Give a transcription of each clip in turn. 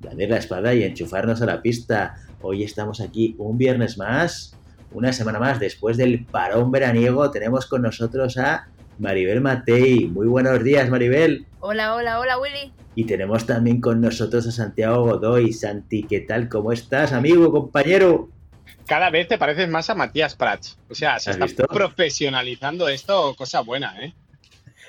blandir la espada y enchufarnos a la pista. Hoy estamos aquí un viernes más, una semana más después del parón veraniego. Tenemos con nosotros a Maribel Matei. Muy buenos días, Maribel. Hola, hola, hola, Willy. Y tenemos también con nosotros a Santiago Godoy. Santi, ¿qué tal? ¿Cómo estás, amigo, compañero? Cada vez te pareces más a Matías Prats. O sea, se está visto? profesionalizando esto, cosa buena, ¿eh?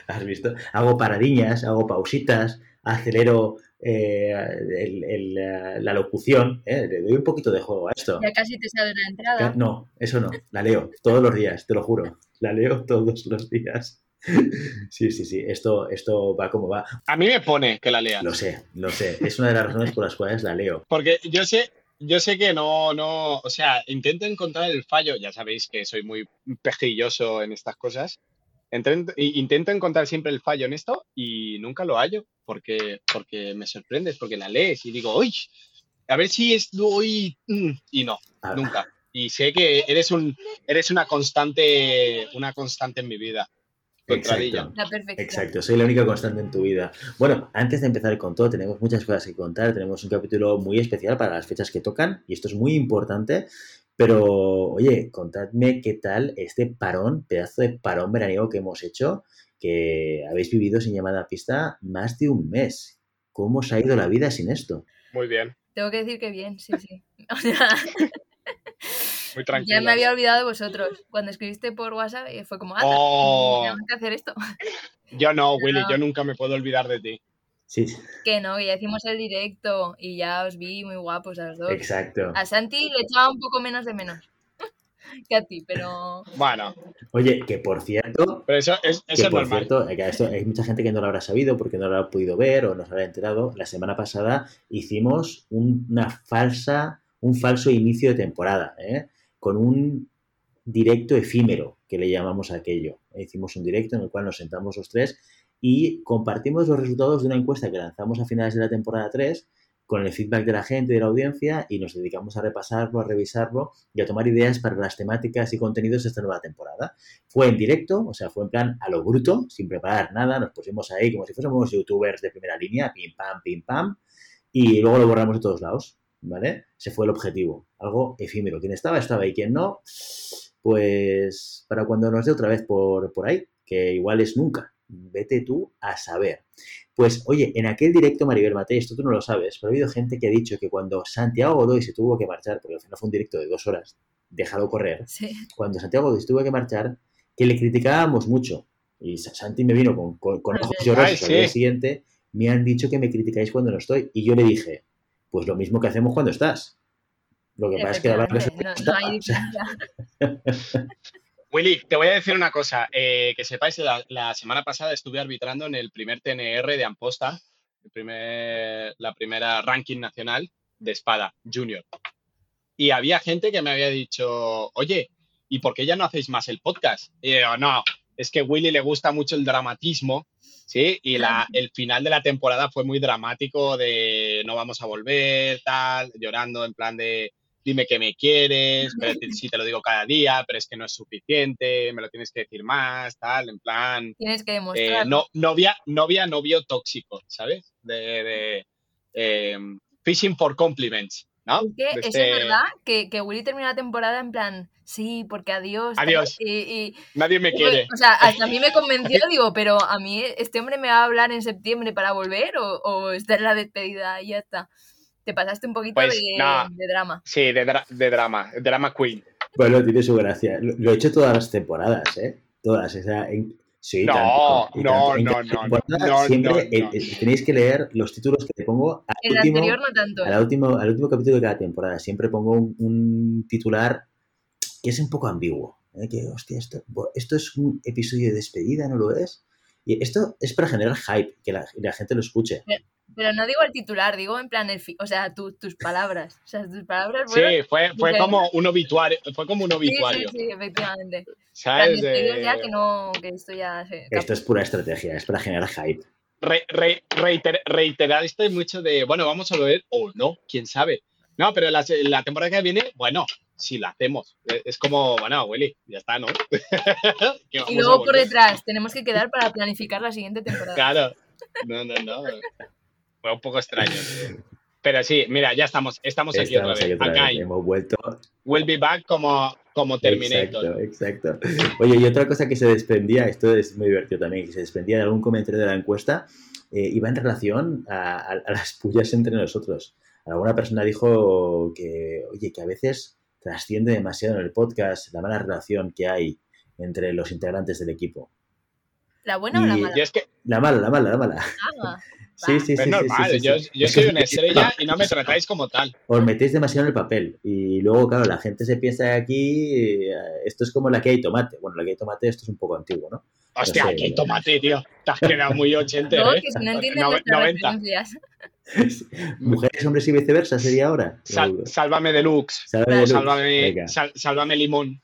¿Has visto? Hago paradiñas, hago pausitas, acelero eh, la locución, eh, le doy un poquito de juego a esto. Ya casi te sale la entrada. No, eso no, la leo todos los días, te lo juro, la leo todos los días. Sí, sí, sí, esto, esto va como va. A mí me pone que la lea. Lo sé, lo sé, es una de las razones por las cuales la leo. Porque yo sé, yo sé que no, no, o sea, intento encontrar el fallo, ya sabéis que soy muy pejilloso en estas cosas, intento encontrar siempre el fallo en esto y nunca lo hallo porque, porque me sorprendes, porque la lees y digo, uy, a ver si es hoy mm", y no, ah. nunca. Y sé que eres un eres una constante una constante en mi vida. Exacto. Exacto, soy la única constante en tu vida. Bueno, antes de empezar con todo, tenemos muchas cosas que contar. Tenemos un capítulo muy especial para las fechas que tocan y esto es muy importante pero, oye, contadme qué tal este parón, pedazo de parón veraniego que hemos hecho, que habéis vivido sin llamada a pista más de un mes. ¿Cómo os ha ido la vida sin esto? Muy bien. Tengo que decir que bien, sí, sí. O sea, Muy tranquilo. Ya me había olvidado de vosotros. Cuando escribiste por WhatsApp eh, fue como, ah, oh. tenemos que hacer esto. Yo no, Willy, yo nunca me puedo olvidar de ti. Que no, ya hicimos el directo y ya os vi muy guapos a los dos. Exacto. A Santi le echaba un poco menos de menos que a ti, pero. Bueno. Oye, que por cierto. Pero eso es, eso por cierto, hay mucha gente que no lo habrá sabido porque no lo habrá podido ver o no se habrá enterado. La semana pasada hicimos una falsa, un falso inicio de temporada, ¿eh? con un directo efímero, que le llamamos a aquello. Hicimos un directo en el cual nos sentamos los tres y compartimos los resultados de una encuesta que lanzamos a finales de la temporada 3 con el feedback de la gente y de la audiencia y nos dedicamos a repasarlo, a revisarlo y a tomar ideas para las temáticas y contenidos de esta nueva temporada. Fue en directo, o sea, fue en plan a lo bruto, sin preparar nada, nos pusimos ahí como si fuésemos youtubers de primera línea, pim pam, pim pam, y luego lo borramos de todos lados, ¿vale? Ese fue el objetivo, algo efímero. Quien estaba, estaba y quien no, pues para cuando nos dé otra vez por, por ahí, que igual es nunca, vete tú a saber. Pues oye, en aquel directo Maribel Matei, esto tú no lo sabes, pero ha habido gente que ha dicho que cuando Santiago Godoy se tuvo que marchar, porque al final fue un directo de dos horas, déjalo correr, cuando Santiago Godoy se tuvo que marchar, que le criticábamos mucho. Y Santi me vino con, con, ojos llorosos al día siguiente, me han dicho que me criticáis cuando no estoy. Y yo le dije, pues lo mismo que hacemos cuando estás. Lo que pasa es que la verdad es que Willy, te voy a decir una cosa. Eh, que sepáis, la, la semana pasada estuve arbitrando en el primer TNR de Amposta, el primer, la primera ranking nacional de espada junior. Y había gente que me había dicho, oye, ¿y por qué ya no hacéis más el podcast? Y yo, no, es que Willy le gusta mucho el dramatismo, ¿sí? Y la, el final de la temporada fue muy dramático de no vamos a volver, tal, llorando en plan de dime que me quieres, pero si te lo digo cada día, pero es que no es suficiente, me lo tienes que decir más, tal, en plan... Tienes que demostrar. Eh, no, novia, novia, novio tóxico, ¿sabes? De, em, fishing for compliments, ¿no? Es que eso es este verdad, que, que Willy termina la temporada en plan, sí, porque adiós. Adiós. Y, Nadie me quiere. O sea, hasta a mí me convenció, digo, pero a mí este hombre me va a hablar en septiembre para volver o, o esta es la despedida y ya está. Te pasaste un poquito pues, de, drama. Sí, de, drama, drama queen. Bueno, tiene su gracia. Lo, he hecho todas las temporadas, ¿eh? Todas. O sea, Sí, no, no, no, no, Siempre tenéis que leer los títulos que te pongo. Al el último, anterior no tanto. Al último, al último capítulo de cada temporada. Siempre pongo un, titular que es un poco ambiguo. ¿eh? Que, hostia, esto, esto es un episodio de despedida, ¿no lo es? Y esto es para generar hype, que la, la gente lo escuche. Pero no digo el titular, digo en plan el o sea, tus palabras. O sea, tus palabras Sí, fue, fue como un obituario. Fue como un obituario. Sí, sí, efectivamente. ¿Sabes? Ya que no, que esto ya Esto es pura estrategia, es para generar hype. Re, re, reiterar esto mucho de, bueno, vamos a ver o no, quién sabe. No, pero la, la temporada que viene, bueno, si la hacemos. E, es como, bueno, Willy, ya está, ¿no? y luego por detrás, tenemos que quedar para planificar la siguiente temporada. Claro. No, no, no. Fue un poco extraño. Pero sí, mira, ya estamos, estamos, aquí otra vez. Acá Hemos vuelto. We'll be back como, como Terminator. Exacto, exacto. Oye, y otra cosa que se desprendía, esto es muy divertido también, que se desprendía de algún comentario de la encuesta, eh, iba en relación a, las pullas entre nosotros. Alguna persona dijo que, oye, que a veces trasciende demasiado en el podcast la mala relación que hay entre los integrantes del equipo. ¿La buena o la mala? La mala, la mala, la mala. Ah, sí, sí, sí. Es normal, yo, yo soy una estrella y no me tratáis como tal. Os metéis demasiado en el papel y luego, claro, la gente se piensa que aquí eh, esto es como la que hay tomate. Bueno, la que hay tomate, esto es un poco antiguo, ¿no? Hostia, aquí hay tomate, tío. Te has quedado muy ochentero, no, ¿eh? Que si no entienden no, 90. Mujeres, hombres y viceversa sería ahora. sálvame deluxe. Sálvame, sálvame, sálvame limón.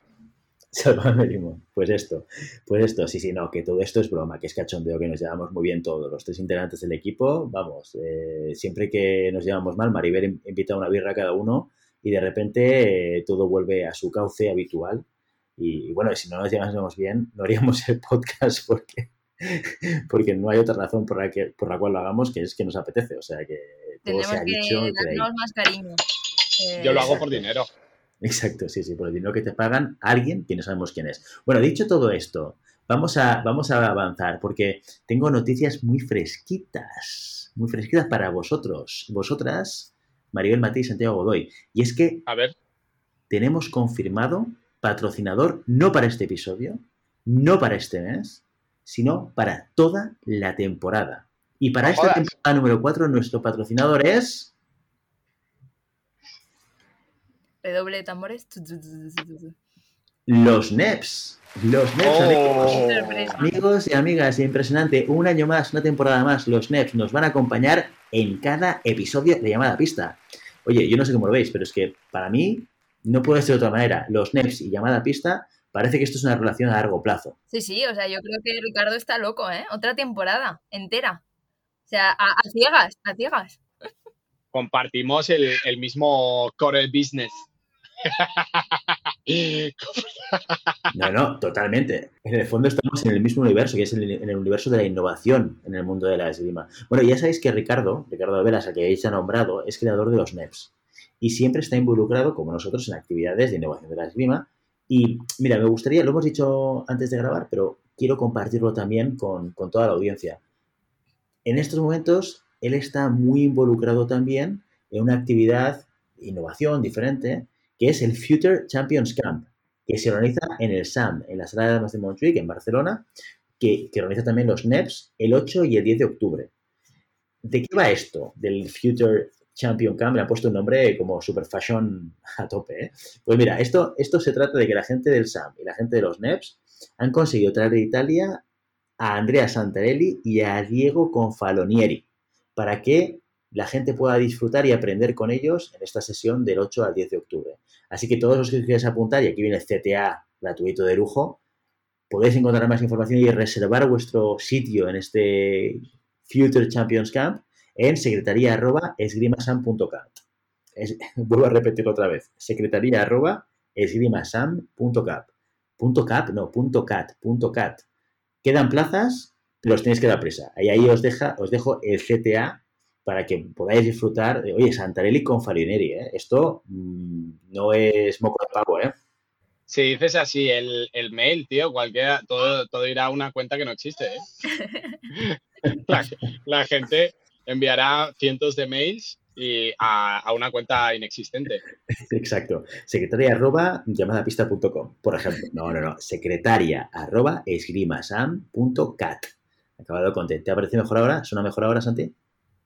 Sálvame limón. Pues esto, pues esto, sí, sí, no, que todo esto es broma, que es cachondeo, que nos llevamos muy bien todos, los tres integrantes del equipo, vamos, eh, siempre que nos llevamos mal, Maribel invita a una birra a cada uno y de repente eh, todo vuelve a su cauce habitual. Y, bueno, si no nos llevamos bien, no haríamos el podcast porque porque no hay otra razón por la, que, por la cual lo hagamos que es que nos apetece. O sea que todo se ha dicho. Darnos más cariño. Yo lo hago por dinero. Exacto, sí, sí, por el dinero que te pagan alguien que no sabemos quién es. Bueno, dicho todo esto, vamos a, vamos a avanzar porque tengo noticias muy fresquitas, muy fresquitas para vosotros, vosotras, Maribel Matí y Santiago Godoy. Y es que a ver. tenemos confirmado patrocinador no para este episodio, no para este mes, sino para toda la temporada. Y para esta temporada número 4, nuestro patrocinador es. Redoble de tambores. Los NEPs. Los NEPs, amigos. amigos y amigas, impresionante. Un año más, una temporada más, los NEPs nos van a acompañar en cada episodio de Llamada Pista. Oye, yo no sé cómo lo veis, pero es que para mí no puede ser de otra manera. Los NEPs y Llamada Pista parece que esto es una relación a largo plazo. Sí, sí, o sea, yo creo que Ricardo está loco, ¿eh? Otra temporada entera. O sea, a, ciegas, a ciegas. Compartimos el, mismo core business. No, no, totalmente. En el fondo estamos en el mismo universo, que es en el, universo de la innovación en el mundo de la esgrima. Bueno, ya sabéis que Ricardo, Ricardo de Velas, al que habéis nombrado, es creador de los NEPs y siempre está involucrado, como nosotros, en actividades de innovación de la esgrima y mira, me gustaría, lo hemos dicho antes de grabar, pero quiero compartirlo también con, toda la audiencia. En estos momentos, él está muy involucrado también en una actividad innovación diferente, que es el Future Champions Camp, que se organiza en el SAM, en la sala de armas de Montjuic, en Barcelona, que, que organiza también los NEPs el 8 y el 10 de octubre. ¿De qué va esto del Future Champion Camp le ha puesto un nombre como super fashion a tope. ¿eh? Pues mira, esto, esto se trata de que la gente del SAM y la gente de los NEPs han conseguido traer de Italia a Andrea Santarelli y a Diego Confalonieri para que la gente pueda disfrutar y aprender con ellos en esta sesión del 8 al 10 de octubre. Así que todos los que quieras apuntar, y aquí viene el CTA gratuito de lujo, podéis encontrar más información y reservar vuestro sitio en este Future Champions Camp en secretaría arroba esgrimasam.cat. vuelvo a repetirlo otra vez. Secretaría arroba esgrimasam.cap. Punto cap, no, punto cat, punto cat. Quedan plazas, los tenéis que dar prisa. Ahí, ahí os, deja, os dejo el CTA para que podáis disfrutar de, oye, Santarelli con Farineri, ¿eh? Esto mm, no es moco de pavo, ¿eh? Si dices así el, mail, tío, cualquiera, todo, todo irá a una cuenta que no existe, ¿eh? la, gente enviará cientos de mails y a, una cuenta inexistente. Exacto. Secretaria arroba llamadapista.com, por ejemplo. No, no, no. Secretaria arroba esgrimasam.cat. Acabado con ¿Te parece mejor ahora? ¿Suena mejor ahora, Santi?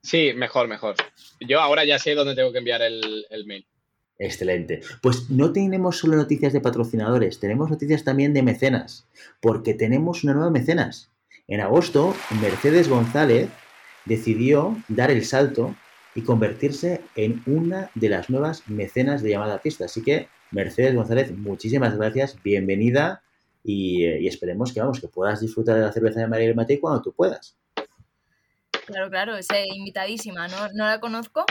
Sí, mejor, mejor. Yo ahora ya sé dónde tengo que enviar el, el mail. Excelente. Pues no tenemos solo noticias de patrocinadores, tenemos noticias también de mecenas, porque tenemos una nueva mecenas. En agosto, Mercedes González decidió dar el salto y convertirse en una de las nuevas mecenas de llamada a pista. Así que, Mercedes González, muchísimas gracias, bienvenida y, esperemos que, vamos, que puedas disfrutar de la cerveza de María Matei cuando tú puedas. Claro, claro, es invitadísima, ¿no? no la conozco,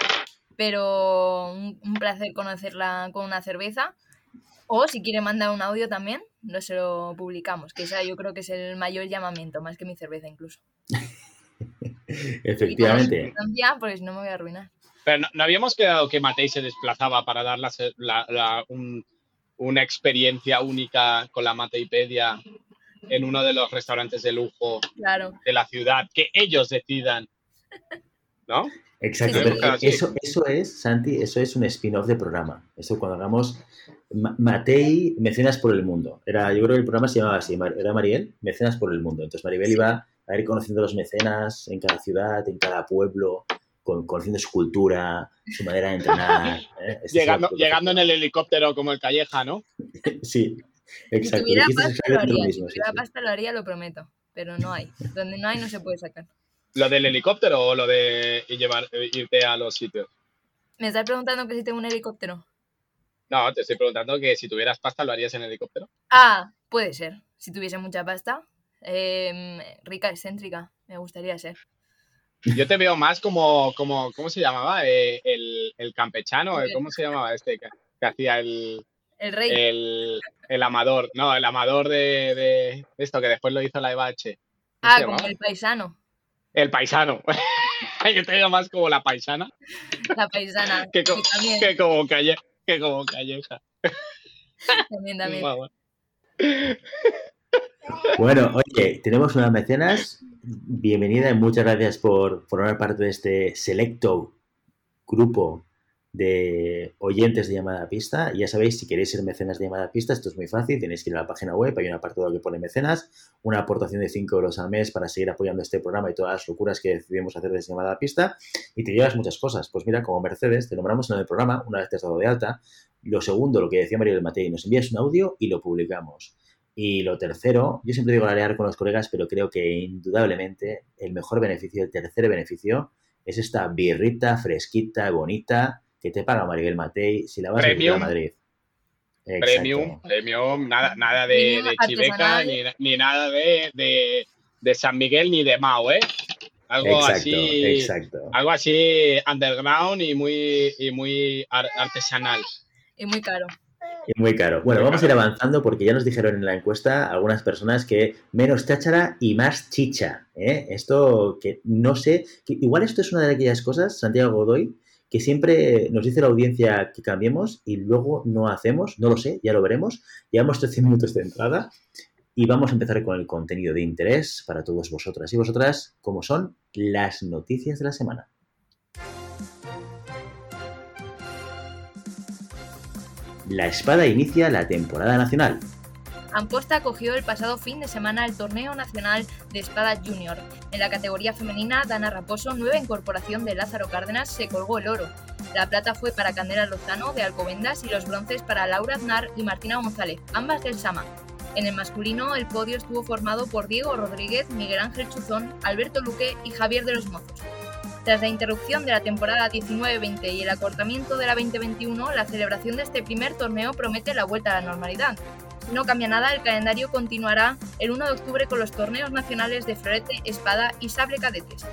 pero un, placer conocerla con una cerveza. O si quiere mandar un audio también, no se lo publicamos, que esa yo creo que es el mayor llamamiento, más que mi cerveza incluso. Efectivamente. Ya, pues no me voy a arruinar. Pero no, habíamos quedado que Matei se desplazaba para dar una experiencia única con la Mateipedia en uno de los restaurantes de lujo de la ciudad, que ellos decidan, ¿no? Exacto, eso, eso es, Santi, eso es un spin-off de programa. Eso cuando hagamos Matei, Mecenas por el Mundo. Era, yo creo que el programa se llamaba así, era Mariel, Mecenas por el Mundo. Entonces Maribel iba a ir conociendo los mecenas en cada ciudad, en cada pueblo, con, conociendo su cultura, su manera de entrenar. ¿eh? Este llegando, llegando en el helicóptero como el Calleja, ¿no? sí, exacto. Si tuviera pasta, lo haría, mismo, si tuviera pasta lo haría, lo prometo, pero no hay. Donde no hay no se puede sacar. ¿Lo del helicóptero o lo de llevar, irte a los sitios? ¿Me estás preguntando que si tengo un helicóptero? No, te estoy preguntando que si tuvieras pasta, ¿lo harías en helicóptero? Ah, puede ser. Si tuviese mucha pasta. Em, rica, excéntrica, me gustaría ser. Yo te veo más como, como ¿cómo se llamaba? Eh, el, campechano, ¿cómo se llamaba este que, hacía el... El rey. El, amador, no, el amador de, esto que después lo hizo la Eva Ah, como el paisano. El paisano. Yo te veo más como la paisana. La paisana. que, como calle, que como calleja. También, también. Bueno, oye, tenemos unas mecenas. Bienvenida y muchas gracias por formar parte de este selecto grupo de oyentes de llamada a pista. Ya sabéis, si queréis ser mecenas de llamada a pista, esto es muy fácil. Tenéis que ir a la página web, hay un apartado que pone mecenas, una aportación de 5 euros al mes para seguir apoyando este programa y todas las locuras que decidimos hacer desde llamada a pista. Y te llevas muchas cosas. Pues mira, como Mercedes, te nombramos en el programa una vez te has dado de alta. Lo segundo, lo que decía María del Matei, nos envías un audio y lo publicamos. Y lo tercero, yo siempre digo alear con los colegas, pero creo que indudablemente el mejor beneficio, el tercer beneficio, es esta birrita fresquita, bonita, que te paga Maribel Matei si la vas a a Madrid. Premium, premium, nada, nada de, chiveca, ni, nada de, San Miguel ni de Mao, ¿eh? Algo así. Exacto. Algo así underground y muy, y muy artesanal. Y muy caro. Muy caro. Bueno, vamos a ir avanzando porque ya nos dijeron en la encuesta algunas personas que menos cháchara y más chicha. ¿eh? Esto que no sé, que igual esto es una de aquellas cosas, Santiago Godoy, que siempre nos dice la audiencia que cambiemos y luego no hacemos, no lo sé, ya lo veremos. Llevamos 13 minutos de entrada y vamos a empezar con el contenido de interés para todos vosotras y vosotras, como son las noticias de la semana. La Espada inicia la temporada nacional. Amposta acogió el pasado fin de semana el Torneo Nacional de Espada Junior. En la categoría femenina, Dana Raposo, nueva incorporación de Lázaro Cárdenas, se colgó el oro. La plata fue para Candela Lozano de Alcobendas y los bronces para Laura Aznar y Martina González, ambas del Sama. En el masculino, el podio estuvo formado por Diego Rodríguez, Miguel Ángel Chuzón, Alberto Luque y Javier de los Mozos. Tras la interrupción de la temporada 19-20 y el acortamiento de la 2021, la celebración de este primer torneo promete la vuelta a la normalidad no cambia nada, el calendario continuará el 1 de octubre con los torneos nacionales de florete, espada y sable cadetes.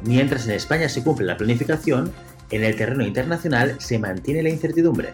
Mientras en España se cumple la planificación, en el terreno internacional se mantiene la incertidumbre.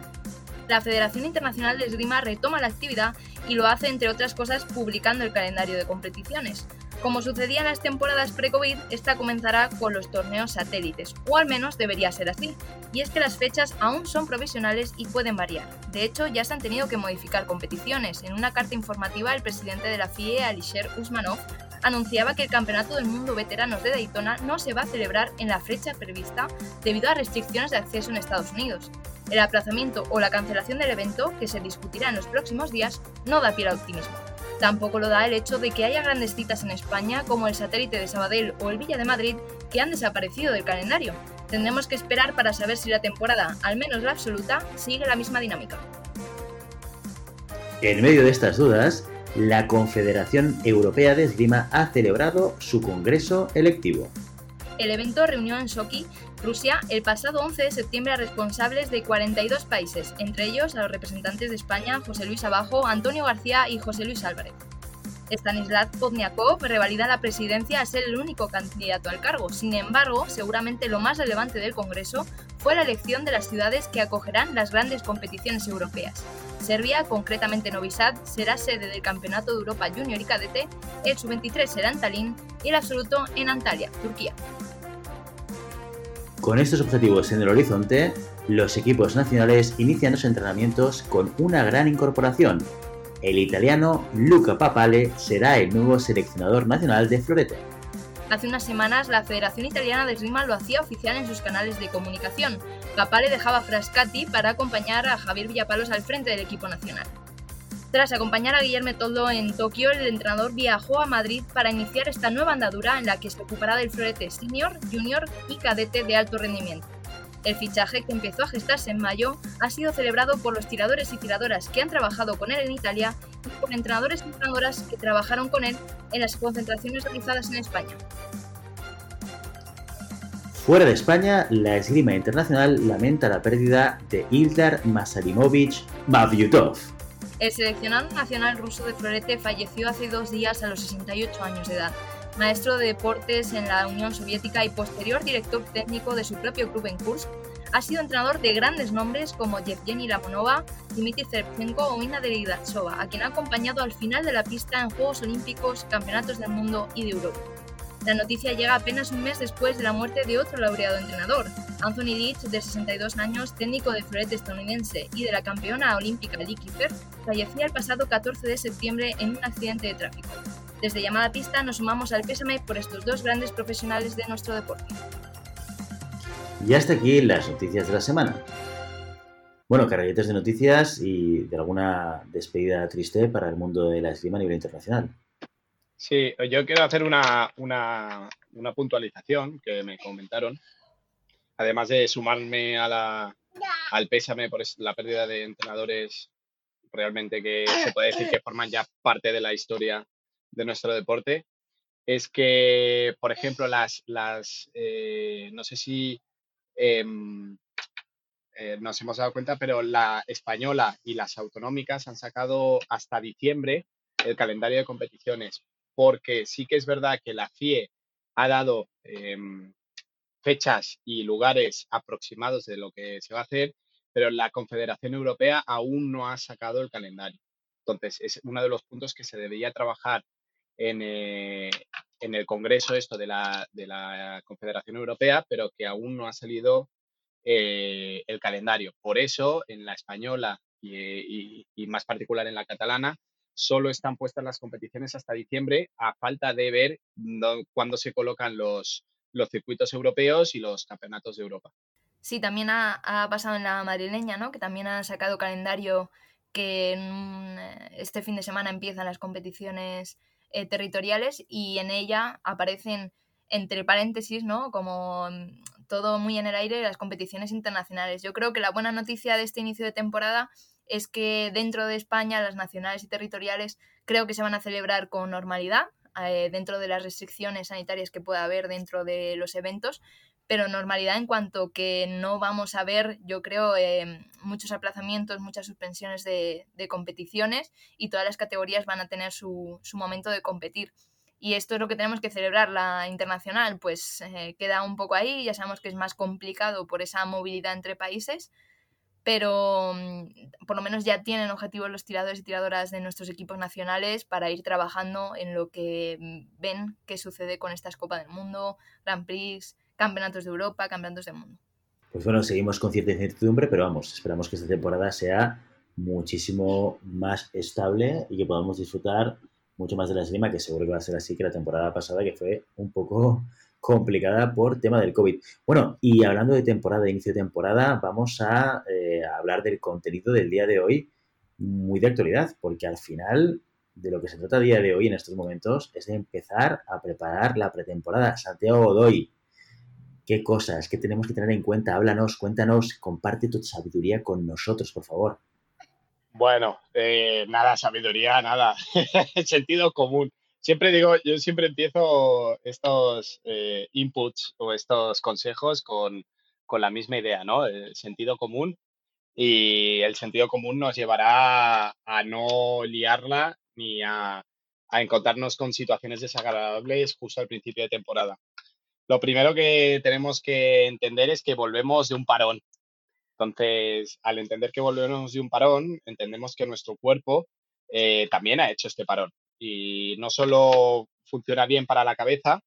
La Federación Internacional de Esgrima retoma la actividad y lo hace, entre otras cosas, publicando el calendario de competiciones. Como sucedía en las temporadas pre-COVID, esta comenzará con los torneos satélites, o al menos debería ser así. Y es que las fechas aún son provisionales y pueden variar. De hecho, ya se han tenido que modificar competiciones. En una carta informativa, el presidente de la FIE, Alisher Usmanov, anunciaba que el Campeonato del Mundo Veteranos de Daytona no se va a celebrar en la fecha prevista debido a restricciones de acceso en Estados Unidos. El aplazamiento o la cancelación del evento, que se discutirá en los próximos días, no da pie al optimismo. Tampoco lo da el hecho de que haya grandes citas en España como el satélite de Sabadell o el Villa de Madrid que han desaparecido del calendario. Tendremos que esperar para saber si la temporada, al menos la absoluta, sigue la misma dinámica. En medio de estas dudas, la Confederación Europea de Esgrima ha celebrado su congreso electivo. El evento reunió en Sochi, Rusia, el pasado 11 de septiembre a responsables de 42 países, entre ellos a los representantes de España, José Luis Abajo, Antonio García y José Luis Álvarez. Stanislav Podniakov revalida la presidencia a ser el único candidato al cargo. Sin embargo, seguramente lo más relevante del Congreso fue la elección de las ciudades que acogerán las grandes competiciones europeas. Serbia, concretamente Novi Sad, será sede del Campeonato de Europa Junior y Cadete, el sub-23 será en Tallinn y el absoluto en Antalya, Turquía. Con estos objetivos en el horizonte, los equipos nacionales inician los entrenamientos con una gran incorporación. El italiano Luca Papale será el nuevo seleccionador nacional de florete. Hace unas semanas, la Federación Italiana de Esgrima lo hacía oficial en sus canales de comunicación. Papale dejaba Frascati para acompañar a Javier Villapalos al frente del equipo nacional. Tras acompañar a Guillermo Toldo en Tokio, el entrenador viajó a Madrid para iniciar esta nueva andadura en la que se ocupará del florete senior, junior y cadete de alto rendimiento. El fichaje, que empezó a gestarse en mayo, ha sido celebrado por los tiradores y tiradoras que han trabajado con él en Italia y por entrenadores y entrenadoras que trabajaron con él en las concentraciones realizadas en España. Fuera de España, la esgrima internacional lamenta la pérdida de Ildar Masalimovich Mavyutov, el seleccionado nacional ruso de florete falleció hace dos días a los 68 años de edad. Maestro de deportes en la Unión Soviética y posterior director técnico de su propio club en Kursk, ha sido entrenador de grandes nombres como Yevgeny Lamonova, Dmitry Zerchenko o Ina Deridatsova, a quien ha acompañado al final de la pista en Juegos Olímpicos, Campeonatos del Mundo y de Europa. La noticia llega apenas un mes después de la muerte de otro laureado entrenador, Anthony Leach, de 62 años, técnico de florete estadounidense, y de la campeona olímpica Lee Kiefer, fallecía el pasado 14 de septiembre en un accidente de tráfico. Desde Llamada Pista nos sumamos al pésame por estos dos grandes profesionales de nuestro deporte. Y hasta aquí las noticias de la semana. Bueno, de noticias y de alguna despedida triste para el mundo de la esgrima a nivel internacional. Sí, yo quiero hacer una, puntualización que me comentaron. Además de sumarme a la, al pésame por la pérdida de entrenadores realmente que se puede decir que forman ya parte de la historia de nuestro deporte, es que, por ejemplo, las, las eh, no sé si em, eh, nos hemos dado cuenta, pero la española y las autonómicas han sacado hasta diciembre el calendario de competiciones porque sí que es verdad que la FIE ha dado em, fechas y lugares aproximados de lo que se va a hacer, pero la Confederación Europea aún no ha sacado el calendario. Entonces, es uno de los puntos que se debería trabajar en, eh, el Congreso esto de la, Confederación Europea, pero que aún no ha salido eh, el calendario. Por eso, en la española y, más particular en la catalana, solo están puestas las competiciones hasta diciembre a falta de ver cuándo se colocan los, los circuitos europeos y los campeonatos de Europa. Sí, también ha, pasado en la madrileña, ¿no? Que también han sacado calendario que este fin de semana empiezan las competiciones eh, territoriales y en ella aparecen entre paréntesis, ¿no? Como mm, todo muy en el aire las competiciones internacionales. Yo creo que la buena noticia de este inicio de temporada es que dentro de España las nacionales y territoriales creo que se van a celebrar con normalidad, eh, dentro de las restricciones sanitarias que pueda haber dentro de los eventos, pero normalidad en cuanto que no vamos a ver, yo creo, eh, muchos aplazamientos, muchas suspensiones de, competiciones y todas las categorías van a tener su, momento de competir. Y esto es lo que tenemos que celebrar. La internacional, pues eh, queda un poco ahí, ya sabemos que es más complicado por esa movilidad entre países, pero mm, por lo menos ya tienen objetivos los tiradores y tiradoras de nuestros equipos nacionales para ir trabajando en lo que mm, ven que sucede con estas Copas del Mundo, Grand Prix, Campeonatos de Europa, Campeonatos del Mundo. Pues bueno, seguimos con cierta incertidumbre, pero vamos, esperamos que esta temporada sea muchísimo más estable y que podamos disfrutar mucho más de la esgrima, que seguro que va a ser así que la temporada pasada, que fue un poco complicada por tema del COVID. Bueno, y hablando de temporada, inicio de temporada, vamos a eh, hablar del contenido del día de hoy muy de actualidad, porque al final de lo que se trata a día de hoy en estos momentos es de empezar a preparar la pretemporada. Santiago Godoy, ¿qué cosas, qué tenemos que tener en cuenta? Háblanos, cuéntanos, comparte tu sabiduría con nosotros, por favor. Bueno, eh, nada, sabiduría, nada. Sentido común. Siempre digo, yo siempre empiezo estos eh, inputs o estos consejos con, con la misma idea, ¿no? El sentido común y el sentido común nos llevará a no liarla ni a, a encontrarnos con situaciones desagradables justo al principio de temporada. Lo primero que tenemos que entender es que volvemos de un parón. Entonces, al entender que volvemos de un parón, entendemos que nuestro cuerpo eh, también ha hecho este parón. Y no solo funciona bien para la cabeza,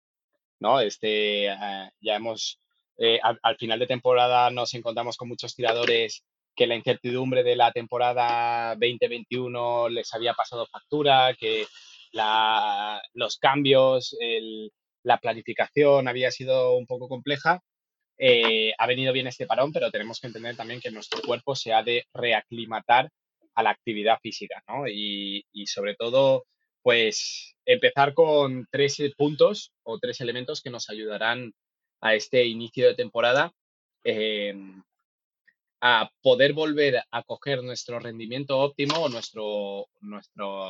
¿no? Este, eh, ya hemos, eh, al, final de temporada nos encontramos con muchos tiradores que la incertidumbre de la temporada 2021 les había pasado factura, que los cambios, la planificación había sido un poco compleja. Eh, ha venido bien este parón, pero tenemos que entender también que nuestro cuerpo se ha de reaclimatar a la actividad física, ¿no? Y, sobre todo, pues empezar con tres puntos o tres elementos que nos ayudarán a este inicio de temporada eh, a poder volver a coger nuestro rendimiento óptimo o nuestro, nuestro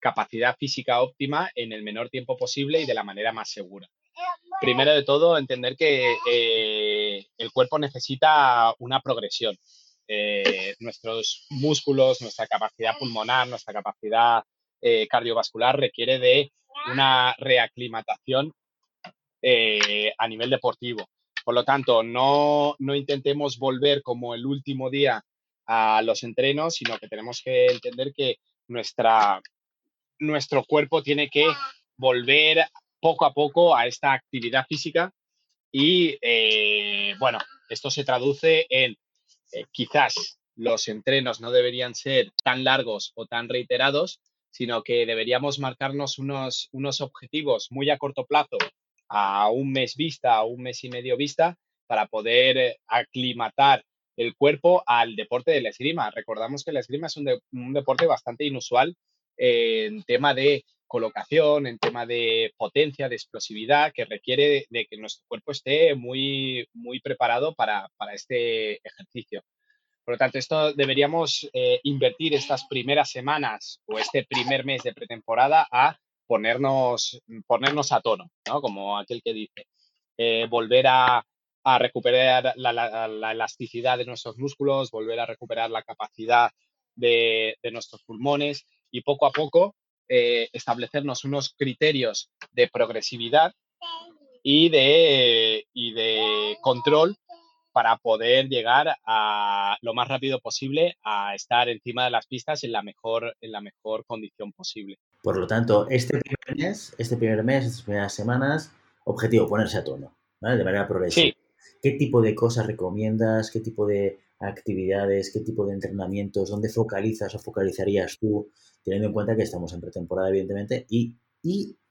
capacidad física óptima en el menor tiempo posible y de la manera más segura. Primero de todo, entender que eh, el cuerpo necesita una progresión. Eh, nuestros músculos, nuestra capacidad pulmonar, nuestra capacidad eh, cardiovascular requiere de una reaclimatación a nivel deportivo. Por lo tanto, no, no intentemos volver como el último día a los entrenos, sino que tenemos que entender que nuestra, nuestro cuerpo tiene que volver poco a poco a esta actividad física y eh, bueno, esto se traduce en eh, quizás los entrenos no deberían ser tan largos o tan reiterados, sino que deberíamos marcarnos unos, unos objetivos muy a corto plazo, a un mes vista, a un mes y medio vista, para poder eh, aclimatar el cuerpo al deporte de la esgrima. Recordamos que la esgrima es un, un deporte bastante inusual en tema de colocación, en tema de potencia, de explosividad, que requiere de, que nuestro cuerpo esté muy, muy preparado para, este ejercicio. Por lo tanto, esto deberíamos eh, invertir estas primeras semanas o este primer mes de pretemporada a ponernos, ponernos a tono, ¿no? Como aquel que dice. Eh, volver a, recuperar la, elasticidad de nuestros músculos, volver a recuperar la capacidad de, nuestros pulmones y poco a poco eh, establecernos unos criterios de progresividad y de control para poder llegar a lo más rápido posible a estar encima de las pistas en la mejor, en la mejor condición posible. Por lo tanto, este primer mes, este primer mes, estas primeras semanas, objetivo, ponerse a tono, De manera progresiva. ¿Qué tipo de cosas recomiendas? ¿Qué tipo de actividades? ¿Qué tipo de entrenamientos? ¿Dónde focalizas o focalizarías tú teniendo en cuenta que estamos en pretemporada, evidentemente, y,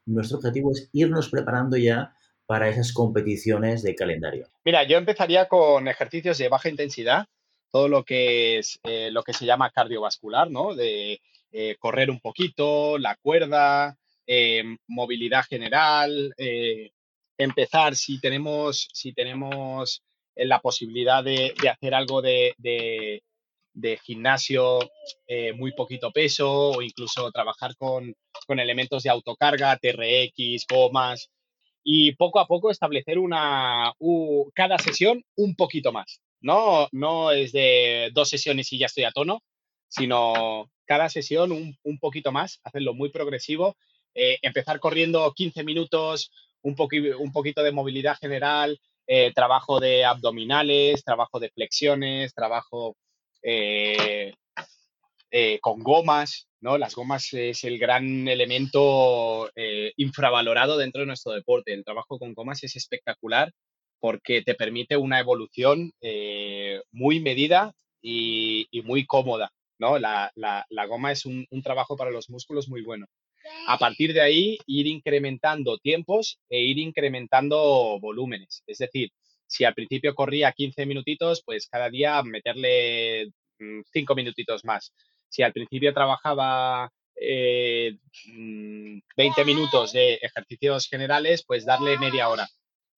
nuestro objetivo es irnos preparando ya para esas competiciones de calendario. Mira, yo empezaría con ejercicios de baja intensidad, todo lo que es eh, lo que se llama cardiovascular, ¿no? De eh, correr un poquito, la cuerda, eh, movilidad general, empezar si tenemos, si tenemos la posibilidad de, hacer algo de, de gimnasio eh, muy poquito peso o incluso trabajar con, elementos de autocarga, TRX, gomas y poco a poco establecer una, cada sesión un poquito más. No, no es de dos sesiones y ya estoy a tono, sino cada sesión un, poquito más, hacerlo muy progresivo, eh, empezar corriendo 15 minutos, un, un poquito de movilidad general, eh, trabajo de abdominales, trabajo de flexiones, trabajo eh, con gomas, ¿no? Las gomas es el gran elemento eh, infravalorado dentro de nuestro deporte. El trabajo con gomas es espectacular porque te permite una evolución muy medida y, muy cómoda, ¿no? La, goma es un, un, trabajo para los músculos muy bueno. A partir de ahí, ir incrementando tiempos e ir incrementando volúmenes. Es decir, si al principio corría 15 minutitos, pues cada día meterle 5 mm, minutitos más. Si al principio trabajaba 20 eh, mm, minutos de ejercicios generales, pues darle media hora.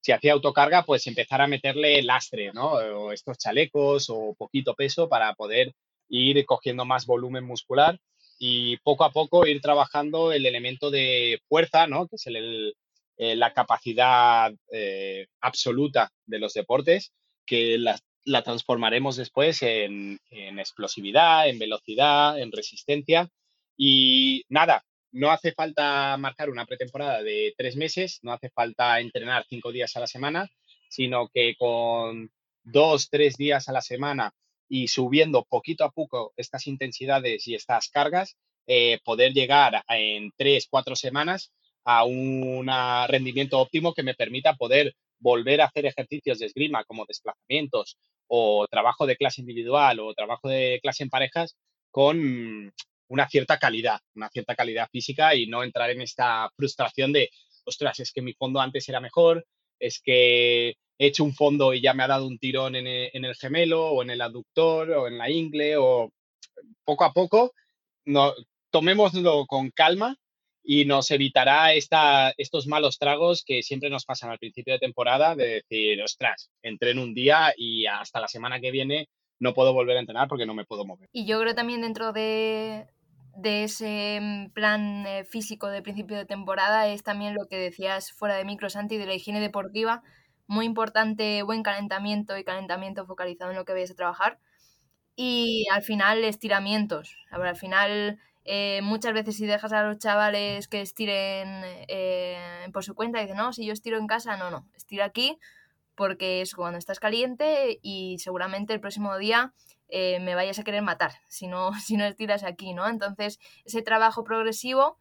Si hacía autocarga, pues empezar a meterle lastre, ¿no? O estos chalecos o poquito peso para poder ir cogiendo más volumen muscular y poco a poco ir trabajando el elemento de fuerza, ¿no? que es eh, la capacidad eh, absoluta de los deportes, que la, transformaremos después en, en, explosividad, en velocidad, en resistencia. Y nada, no hace falta marcar una pretemporada de tres meses, no hace falta entrenar cinco días a la semana, sino que con dos, tres días a la semana y subiendo poquito a poco estas intensidades y estas cargas, eh, poder llegar en tres, cuatro semanas a un rendimiento óptimo que me permita poder volver a hacer ejercicios de esgrima como desplazamientos o trabajo de clase individual o trabajo de clase en parejas con una cierta calidad, una cierta calidad física y no entrar en esta frustración de, ostras, es que mi fondo antes era mejor, es que he hecho un fondo y ya me ha dado un tirón en el, gemelo o en el aductor o en la ingle o poco a poco, no, tomémoslo con calma y nos evitará estos malos tragos que siempre nos pasan al principio de temporada de decir, ostras, entré en un día y hasta la semana que viene no puedo volver a entrenar porque no me puedo mover. Y yo creo también dentro de, ese mm, plan eh, físico de principio de temporada es también lo que decías fuera de micro, Santi, de la higiene deportiva. Muy importante, buen calentamiento y calentamiento focalizado en lo que vayas a trabajar. Y al final, estiramientos. al final, eh, muchas veces si dejas a los chavales que estiren eh, por su cuenta, dicen, no, si yo estiro en casa, no, no, estira aquí porque es cuando estás caliente y seguramente el próximo día eh, me vayas a querer matar si no, si no estiras aquí, ¿no? Entonces, ese trabajo progresivo,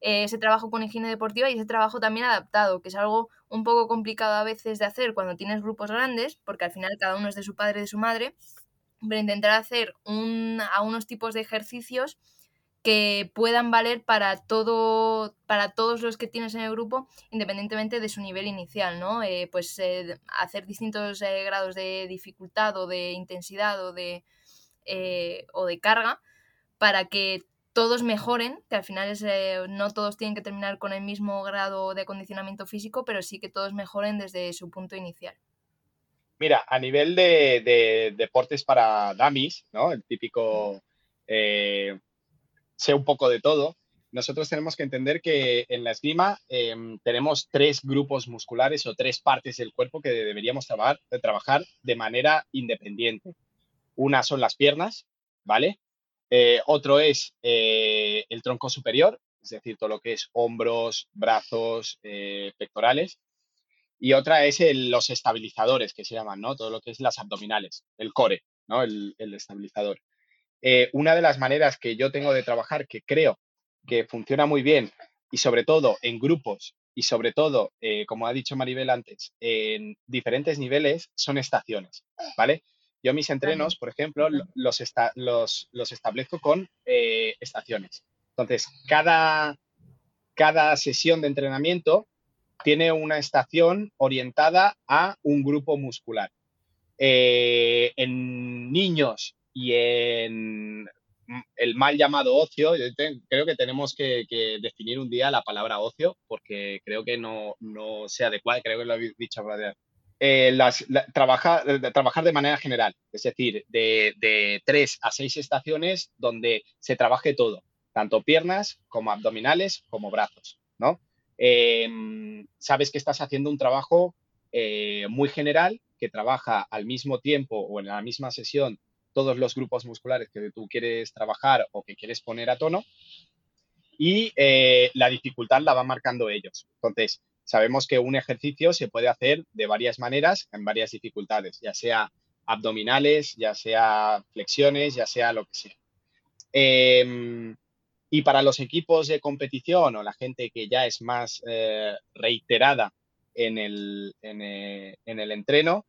ese trabajo con higiene deportiva y ese trabajo también adaptado, que es algo un poco complicado a veces de hacer cuando tienes grupos grandes, porque al final cada uno es de su padre y de su madre, pero intentar hacer un, a unos tipos de ejercicios que puedan valer para todo para todos los que tienes en el grupo independientemente de su nivel inicial no eh, pues eh, hacer distintos eh, grados de dificultad o de intensidad o de o de carga para que todos mejoren que al final es, no todos tienen que terminar con el mismo grado de acondicionamiento físico pero sí que todos mejoren desde su punto inicial. Mira a nivel de, deportes para dummies no el típico sé un poco de todo, nosotros tenemos que entender que en la esgrima em, tenemos tres grupos musculares o tres partes del cuerpo que deberíamos trabajar, de manera independiente. Una son las piernas, ¿vale? Eh, otro es eh, el tronco superior, es decir, todo lo que es hombros, brazos, eh, pectorales. Y otra es los estabilizadores, que se llaman, ¿no? Todo lo que es las abdominales, el core, ¿no? el estabilizador. Eh, una de las maneras que yo tengo de trabajar, que creo que funciona muy bien, y sobre todo en grupos, y sobre todo, eh, como ha dicho Maribel antes, en diferentes niveles, son estaciones, ¿vale? Yo mis entrenos, por ejemplo, los, los, establezco con eh, estaciones. Entonces, cada, cada sesión de entrenamiento tiene una estación orientada a un grupo muscular. en niños y en el mal llamado ocio, creo que tenemos que, definir un día la palabra ocio porque creo que no, no se adecuada, creo que lo habéis dicho. Eh, trabajar de manera general, es decir, de, de tres a seis estaciones donde se trabaje todo, tanto piernas como abdominales como brazos, ¿no? Em, sabes que estás haciendo un trabajo eh, muy general que trabaja al mismo tiempo o en la misma sesión todos los grupos musculares que tú quieres trabajar o que quieres poner a tono y eh, la dificultad la van marcando ellos. Entonces, sabemos que un ejercicio se puede hacer de varias maneras en varias dificultades, ya sea abdominales, ya sea flexiones, ya sea lo que sea. Em, y para los equipos de competición o la gente que ya es más eh, reiterada en el, eh, en el entreno,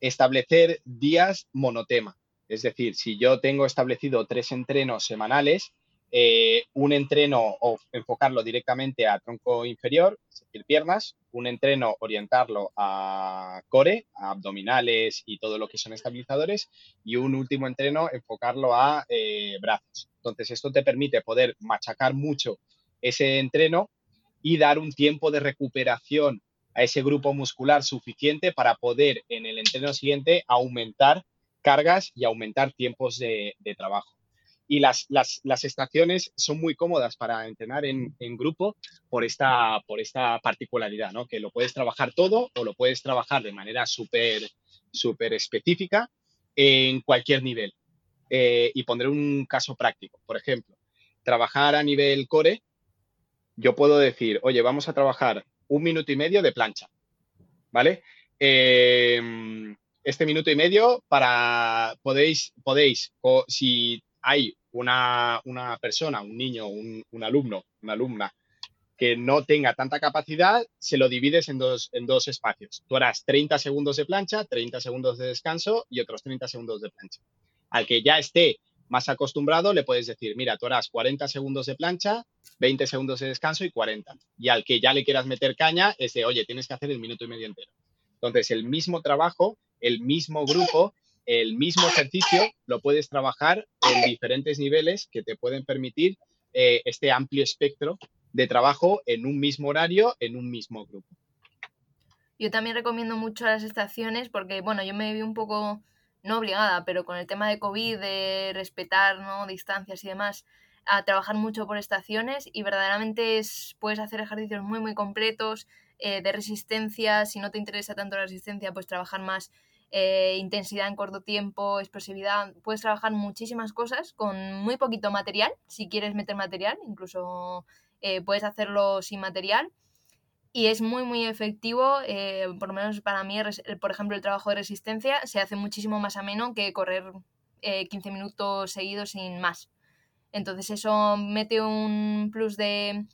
establecer días monotema. Es decir, si yo tengo establecido tres entrenos semanales, eh, un entreno o enfocarlo directamente a tronco inferior, es decir, piernas, un entreno orientarlo a core, abdominales y todo lo que son estabilizadores, y un último entreno enfocarlo a eh, brazos. Entonces, esto te permite poder machacar mucho ese entreno y dar un tiempo de recuperación a ese grupo muscular suficiente para poder en el entreno siguiente aumentar cargas y aumentar tiempos de, trabajo. Y las, las, estaciones son muy cómodas para entrenar en, grupo por esta, por esta particularidad, ¿no? que lo puedes trabajar todo o lo puedes trabajar de manera súper súper específica en cualquier nivel. Eh, y pondré un caso práctico. Por ejemplo, trabajar a nivel core, yo puedo decir, oye, vamos a trabajar un minuto y medio de plancha, ¿vale? Em, este minuto y medio para, podéis, podéis, si hay una, persona, un niño, un, un, alumno, una alumna que no tenga tanta capacidad, se lo divides en dos, en dos espacios. Tú harás 30 segundos de plancha, 30 segundos de descanso y otros 30 segundos de plancha. Al que ya esté más acostumbrado, le puedes decir, mira, tú harás 40 segundos de plancha, 20 segundos de descanso y 40. Y al que ya le quieras meter caña, es de, oye, tienes que hacer el minuto y medio entero. Entonces, el mismo trabajo, el mismo grupo, el mismo ejercicio, lo puedes trabajar en diferentes niveles que te pueden permitir eh, este amplio espectro de trabajo en un mismo horario, en un mismo grupo. Yo también recomiendo mucho las estaciones porque, bueno, yo me vi un poco no obligada, pero con el tema de COVID, de respetar ¿no? distancias y demás, a trabajar mucho por estaciones y verdaderamente es, puedes hacer ejercicios muy, muy completos eh, de resistencia. Si no te interesa tanto la resistencia, pues trabajar más eh, intensidad en corto tiempo, explosividad. Puedes trabajar muchísimas cosas con muy poquito material, si quieres meter material, incluso eh, puedes hacerlo sin material y es muy muy efectivo, eh, por lo menos para mí, por ejemplo, el trabajo de resistencia se hace muchísimo más ameno que correr 15 eh, minutos seguidos sin más. Entonces eso mete un plus de,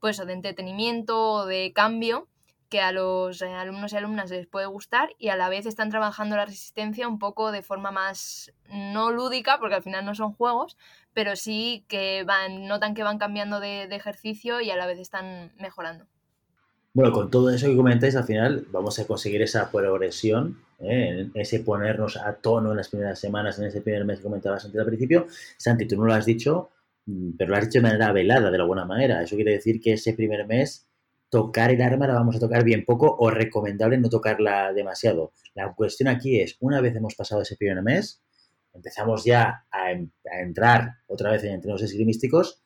pues, de entretenimiento o de cambio que a los alumnos y alumnas les puede gustar y a la vez están trabajando la resistencia un poco de forma más no lúdica, porque al final no son juegos, pero sí que van, notan que van cambiando de ejercicio y a la vez están mejorando. Bueno, con todo eso que comentáis, al final vamos a conseguir esa progresión, ¿eh? ese ponernos a tono en las primeras semanas, en ese primer mes que comentabas antes al principio. Santi, tú no lo has dicho, mm, pero lo has dicho de manera velada, de alguna manera. Eso quiere decir que ese primer mes tocar el arma la vamos a tocar bien poco o recomendable no tocarla demasiado. La cuestión aquí es, una vez hemos pasado ese primer mes, empezamos ya a, entrar otra vez en entrenos esgrimísticos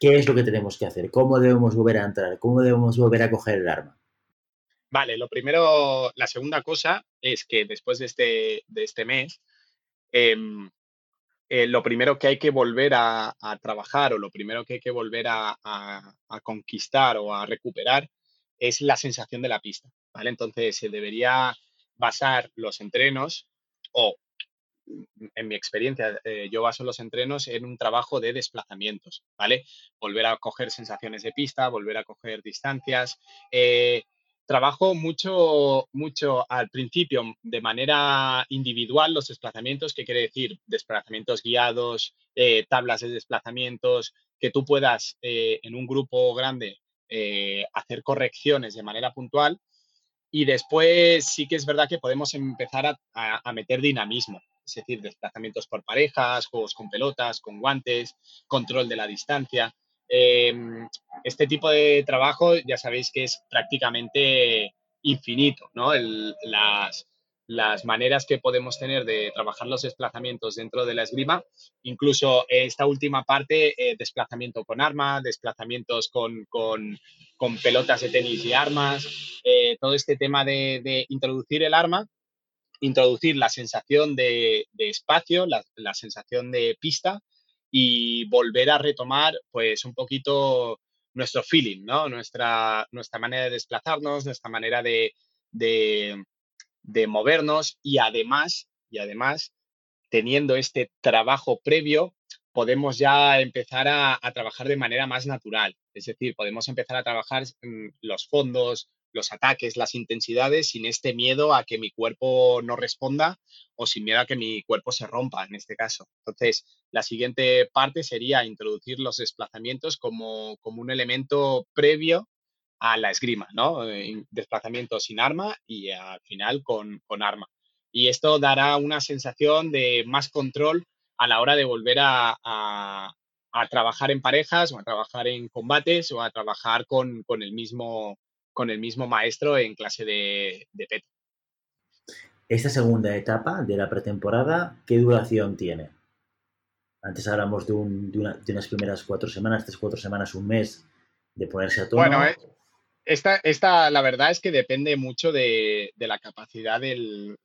¿Qué es lo que tenemos que hacer? ¿Cómo debemos volver a entrar? ¿Cómo debemos volver a coger el arma? Vale, lo primero, la segunda cosa es que después de este, de este mes, em, eh, lo primero que hay que volver a, trabajar o lo primero que hay que volver a, conquistar o a recuperar es la sensación de la pista, ¿vale? Entonces se debería basar los entrenos o en mi experiencia, eh, yo baso los entrenos en un trabajo de desplazamientos, ¿vale? Volver a coger sensaciones de pista, volver a coger distancias. Eh, trabajo mucho, mucho al principio de manera individual los desplazamientos, que quiere decir desplazamientos guiados, eh, tablas de desplazamientos, que tú puedas en un grupo grande hacer correcciones de manera puntual. Y después sí que es verdad que podemos empezar a meter dinamismo es decir, desplazamientos por parejas, juegos con pelotas, con guantes, control de la distancia. Em, este tipo de trabajo ya sabéis que es prácticamente infinito, ¿no? las, las maneras que podemos tener de trabajar los desplazamientos dentro de la esgrima, incluso esta última parte, eh, desplazamiento con arma, desplazamientos con, pelotas de tenis y armas, eh, todo este tema de introducir el arma introducir la sensación de, espacio, la, sensación de pista y volver a retomar pues un poquito nuestro feeling, ¿no? Nuestra, nuestra manera de desplazarnos, nuestra manera de, movernos y además, y además, teniendo este trabajo previo, podemos ya empezar a, a, trabajar de manera más natural. Es decir, podemos empezar a trabajar los fondos, los ataques, las intensidades, sin este miedo a que mi cuerpo no responda o sin miedo a que mi cuerpo se rompa en este caso. Entonces, la siguiente parte sería introducir los desplazamientos como, un elemento previo a la esgrima, ¿no? Eh, desplazamiento sin arma y al final con, arma. Y esto dará una sensación de más control a la hora de volver a, trabajar en parejas o a trabajar en combates o a trabajar con, con el mismo con el mismo maestro en clase de, de esta segunda etapa de la pretemporada, ¿qué duración tiene? Antes hablamos de, unas primeras cuatro semanas, tres, cuatro semanas, un mes de ponerse a tono. Bueno, eh, esta, esta, la verdad es que depende mucho de, la capacidad de,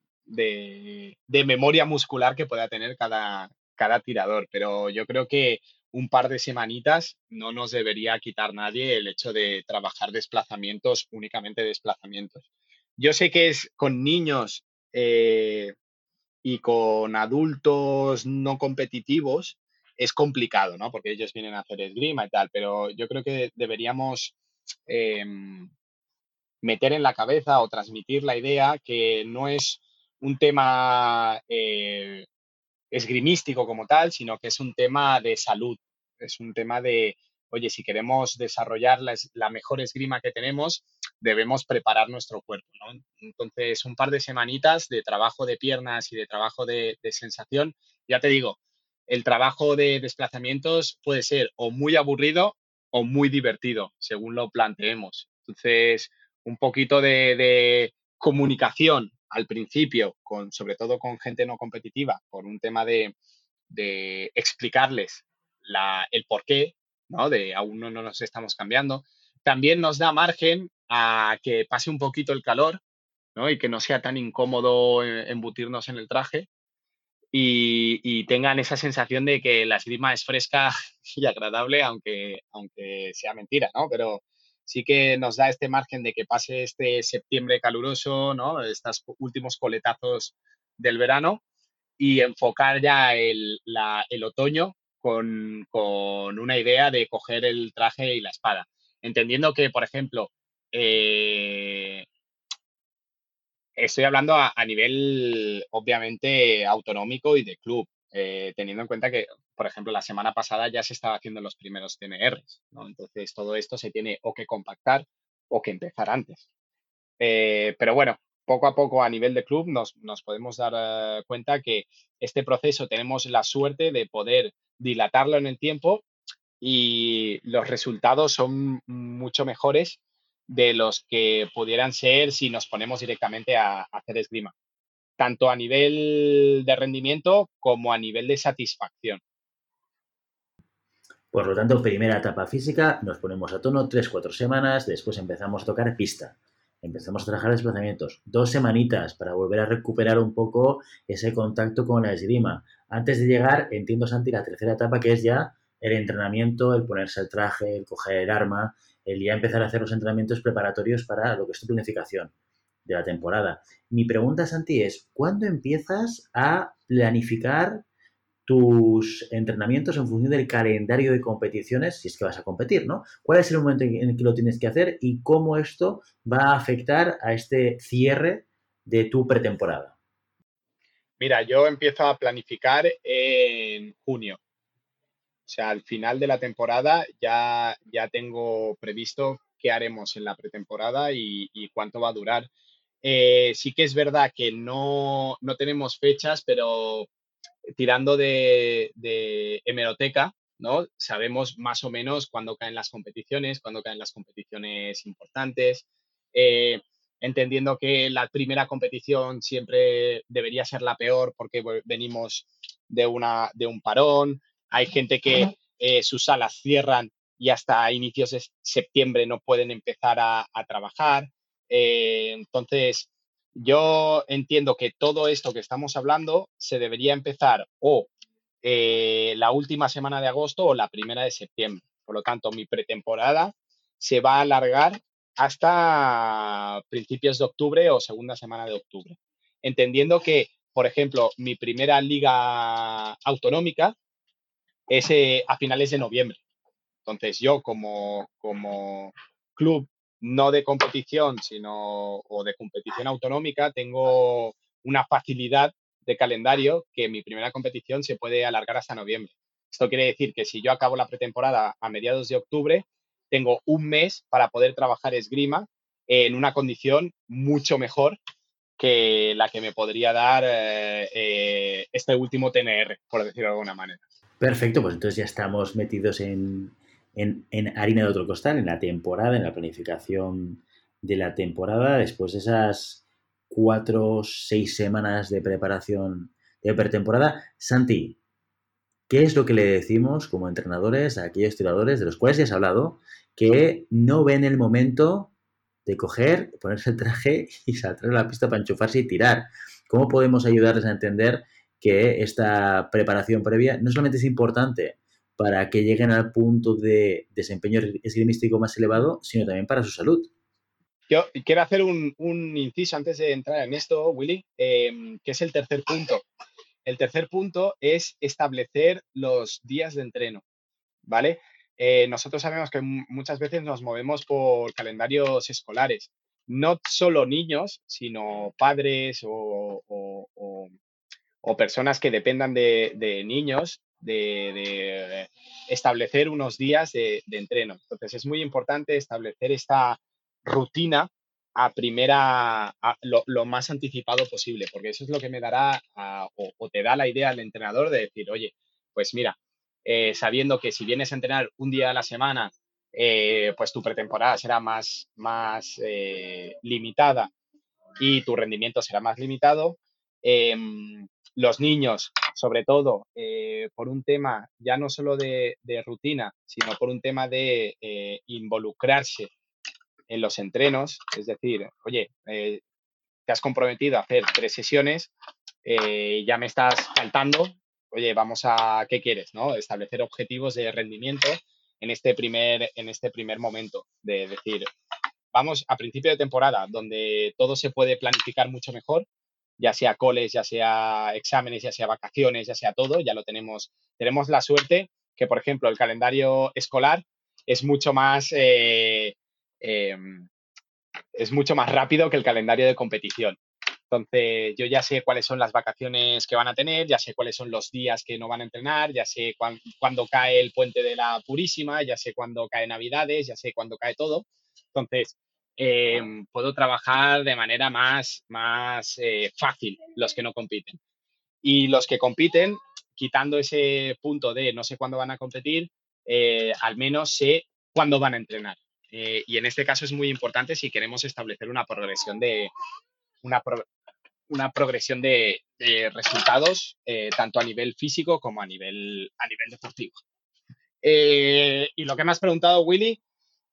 memoria muscular que pueda tener cada, cada tirador, pero yo creo que un par de semanitas no nos debería quitar nadie el hecho de trabajar desplazamientos, únicamente desplazamientos. Yo sé que es con niños eh, y con adultos no competitivos es complicado, ¿no? Porque ellos vienen a hacer esgrima y tal, pero yo creo que deberíamos em, meter en la cabeza o transmitir la idea que no es un tema eh, esgrimístico como tal, sino que es un tema de salud, es un tema de, oye, si queremos desarrollar la, mejor esgrima que tenemos, debemos preparar nuestro cuerpo, ¿no? Entonces, un par de semanitas de trabajo de piernas y de trabajo de, de sensación, ya te digo, el trabajo de desplazamientos puede ser o muy aburrido o muy divertido, según lo planteemos. Entonces, un poquito de, comunicación al principio, con, sobre todo con gente no competitiva, por un tema de, explicarles el porqué, ¿no? De aún no, nos estamos cambiando. También nos da margen a que pase un poquito el calor, ¿no? Y que no sea tan incómodo eh, embutirnos en el traje y, tengan esa sensación de que la esgrima es fresca y agradable, aunque, aunque sea mentira, ¿no? Pero sí que nos da este margen de que pase este septiembre caluroso, ¿no? Estos últimos coletazos del verano y enfocar ya el, otoño con, una idea de coger el traje y la espada. Entendiendo que, por ejemplo, eh, estoy hablando a, nivel, obviamente, autonómico y de club, eh, teniendo en cuenta que, por ejemplo, la semana pasada ya se estaba haciendo los primeros TNRs, ¿no? Entonces, todo esto se tiene o que compactar o que empezar antes. Eh, pero bueno, poco a poco a nivel de club nos, podemos dar eh, cuenta que este proceso tenemos la suerte de poder dilatarlo en el tiempo y los resultados son mucho mejores de los que pudieran ser si nos ponemos directamente a, hacer esgrima, tanto a nivel de rendimiento como a nivel de satisfacción. Por lo tanto, primera etapa física, nos ponemos a tono 3-4 semanas, después empezamos a tocar pista, empezamos a trabajar desplazamientos, dos semanitas para volver a recuperar un poco ese contacto con la esgrima. Antes de llegar, entiendo Santi, la tercera etapa que es ya el entrenamiento, el ponerse el traje, el coger el arma, el ya empezar a hacer los entrenamientos preparatorios para lo que es tu planificación de la temporada. Mi pregunta, Santi, es, ¿cuándo empiezas a planificar tus entrenamientos en función del calendario de competiciones, si es que vas a competir, ¿no? ¿Cuál es el momento en el que lo tienes que hacer y cómo esto va a afectar a este cierre de tu pretemporada? Mira, yo empiezo a planificar en junio. O sea, al final de la temporada ya, ya tengo previsto qué haremos en la pretemporada y, cuánto va a durar. Eh, sí que es verdad que no, tenemos fechas, pero tirando de, hemeroteca, ¿no? Sabemos más o menos cuándo caen las competiciones, cuándo caen las competiciones importantes. Eh, entendiendo que la primera competición siempre debería ser la peor porque venimos de, una, de un parón, hay gente que eh, sus salas cierran y hasta inicios de septiembre no pueden empezar a, trabajar. Eh, entonces, yo entiendo que todo esto que estamos hablando se debería empezar o eh, la última semana de agosto o la primera de septiembre. Por lo tanto, mi pretemporada se va a alargar hasta principios de octubre o segunda semana de octubre. Entendiendo que, por ejemplo, mi primera liga autonómica es a finales de noviembre. Entonces yo como, como club no de competición, sino o de competición autonómica, tengo una facilidad de calendario que mi primera competición se puede alargar hasta noviembre. Esto quiere decir que si yo acabo la pretemporada a mediados de octubre, tengo un mes para poder trabajar esgrima en una condición mucho mejor que la que me podría dar eh, eh, este último TNR, por decirlo de alguna manera. Perfecto, pues entonces ya estamos metidos en, harina de otro costal, en la temporada, en la planificación de la temporada, después de esas cuatro, seis semanas de preparación de pretemporada. Santi, ¿qué es lo que le decimos como entrenadores a aquellos tiradores de los cuales ya has hablado que no ven el momento de coger, ponerse el traje y saltar a la pista para enchufarse y tirar? ¿Cómo podemos ayudarles a entender que esta preparación previa no solamente es importante para que lleguen al punto de desempeño esgrimístico más elevado, sino también para su salud. Yo quiero hacer un, inciso antes de entrar en esto, Willy, em, que es el tercer punto. El tercer punto es establecer los días de entreno, ¿vale? Eh, nosotros sabemos que muchas veces nos movemos por calendarios escolares. No solo niños, sino padres o, personas que dependan de niños de, establecer unos días de, entreno. Entonces es muy importante establecer esta rutina a primera, lo, más anticipado posible, porque eso es lo que me dará o, te da la idea al entrenador de decir, oye, pues mira, eh, sabiendo que si vienes a entrenar un día a la semana, eh, pues tu pretemporada será más, más eh, limitada y tu rendimiento será más limitado. Em, los niños, sobre todo, eh, por un tema ya no solo de, rutina, sino por un tema de eh, involucrarse en los entrenos, es decir, oye, eh, te has comprometido a hacer tres sesiones, ya me estás faltando, oye, vamos a, ¿qué quieres? ¿no? Establecer objetivos de rendimiento en este primer, en este primer momento, de decir, vamos a principio de temporada, donde todo se puede planificar mucho mejor, ya sea coles, ya sea exámenes, ya sea vacaciones, ya sea todo, ya lo tenemos. Tenemos la suerte que, por ejemplo, el calendario escolar es mucho más, eh, em, es mucho más rápido que el calendario de competición. Entonces, yo ya sé cuáles son las vacaciones que van a tener, ya sé cuáles son los días que no van a entrenar, ya sé cuándo cae el puente de la Purísima, ya sé cuándo cae Navidades, ya sé cuándo cae todo. Entonces, Em, puedo trabajar de manera más, más eh, fácil los que no compiten. Y los que compiten, quitando ese punto de no sé cuándo van a competir, eh, al menos sé cuándo van a entrenar. Eh, y en este caso es muy importante si queremos establecer una progresión de, una, una progresión de, resultados, tanto a nivel físico como a nivel, a nivel deportivo. y lo que me has preguntado, Willy,